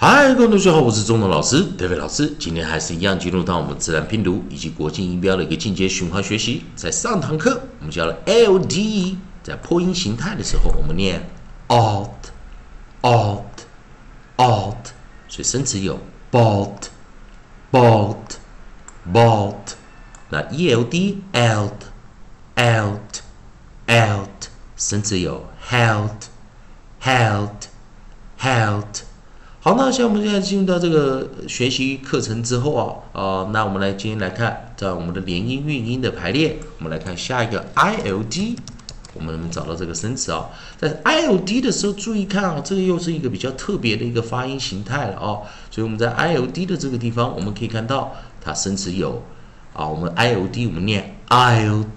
嗨，各位同学好，我是中农老师，David 老师。今天还是一样进入到我们自然拼读以及国际音标的一个进阶循环学习。在上堂课我们教了 L D，在破音形态的时候，我们念 alt alt alt，所以生词有 bolt，bolt，bolt 那 E L D eld eld eld，生词有 held held held。好，那现在我们现在进入到这个学习课程之后啊，啊，那我们来今天来看，在我们的连音韵音的排列，我们来看下一个 I L D，我们找到这个生词啊，在 I L D 的时候，注意看啊，这个又是一个比较特别的一个发音形态了啊，所以我们在 I L D 的这个地方，我们可以看到它生词有啊，我们 I L D 我们念 ild，ild，ild，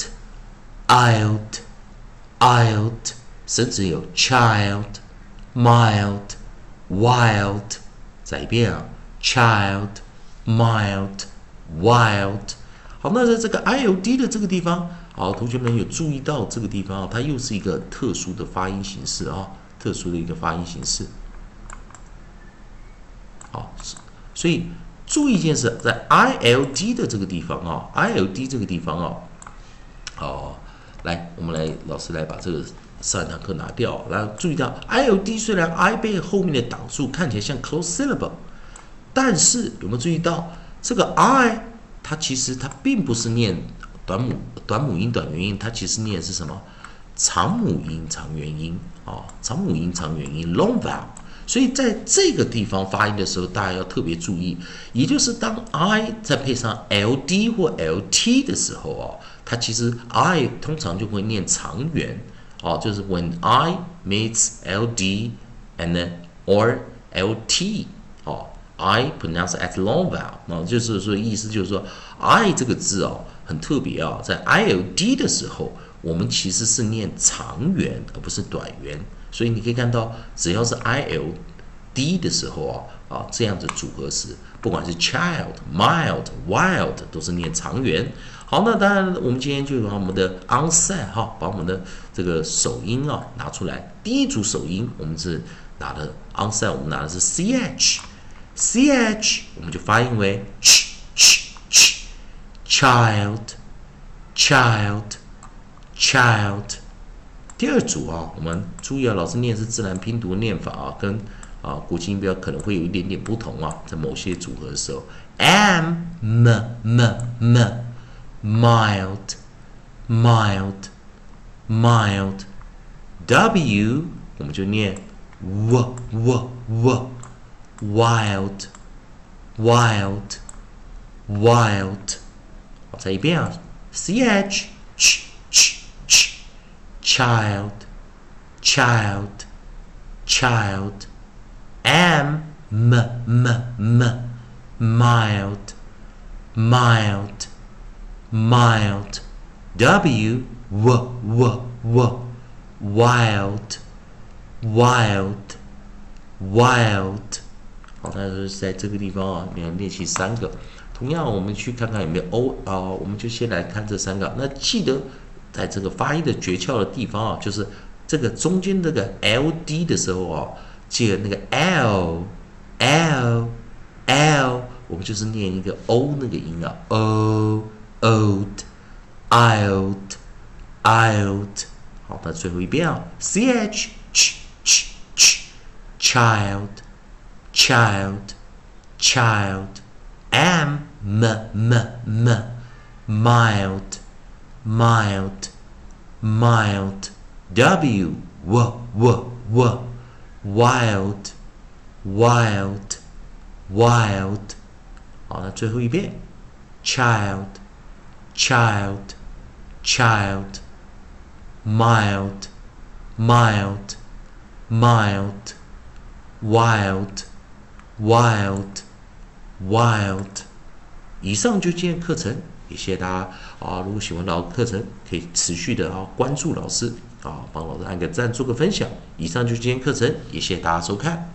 生词有 child，mild。wild，再一遍啊，child，mild，wild。好，那在这个 I L D 的这个地方，好，同学们有注意到这个地方啊，它又是一个特殊的发音形式啊，特殊的一个发音形式。好，所以注意一件事，在 I L D 的这个地方啊，I L D 这个地方啊，好，来，我们来，老师来把这个。上堂课拿掉，然后注意到 I L D 虽然 I 被后面的挡住，看起来像 close syllable，但是有没有注意到这个 I 它其实它并不是念短母短母音短元音，它其实念的是什么长母音长元音啊？长母音长元音 long vowel。所以在这个地方发音的时候，大家要特别注意，也就是当 I 再配上 L D 或 L T 的时候啊，它其实 I 通常就会念长元。哦，就是 when I meets ld and then or lt，哦，I pronounce at long vowel，那就是说意思就是说 I 这个字哦很特别啊，在 ild 的时候，我们其实是念长元而不是短元，所以你可以看到，只要是 ild 的时候啊啊这样子组合时，不管是 child、mild、wild 都是念长元。好，那当然，我们今天就把我们的 onset 哈，把我们的这个首音啊拿出来。第一组首音，我们是拿的 onset，我们拿的是 ch，ch，我们就发音为 ch ch ch，child，child，child。第二组啊，我们注意啊，老师念是自然拼读念法啊，跟啊国际音标可能会有一点点不同啊，在某些组合的时候，m m m m。mild, mild, mild. W 我们就念 w w w wild, wild, wild。好，再一遍啊，ch ch ch ch child, child, child. M m m m mild, mild Mild, w w w w wild, wild, wild。好，那就是在这个地方啊，你要练习三个。同样，我们去看看有没有 o 啊，我们就先来看这三个。那记得在这个发音的诀窍的地方啊，就是这个中间这个 l d 的时候啊，记得那个 l l l，我们就是念一个 o 那个音啊，o。old, ild, ild。好，那最后一遍啊，ch ch ch ch child, child, child, m m m m mild, mild, mild, w w w w wild, wild, wild。好，那最后一遍，child。 Child, child, mild, mild, mild, wild, wild, wild。以上就今天课程，也谢谢大家啊！如果喜欢老课程，可以持续的啊关注老师啊，帮老师按个赞，做个分享。以上就今天课程，也谢谢大家收看。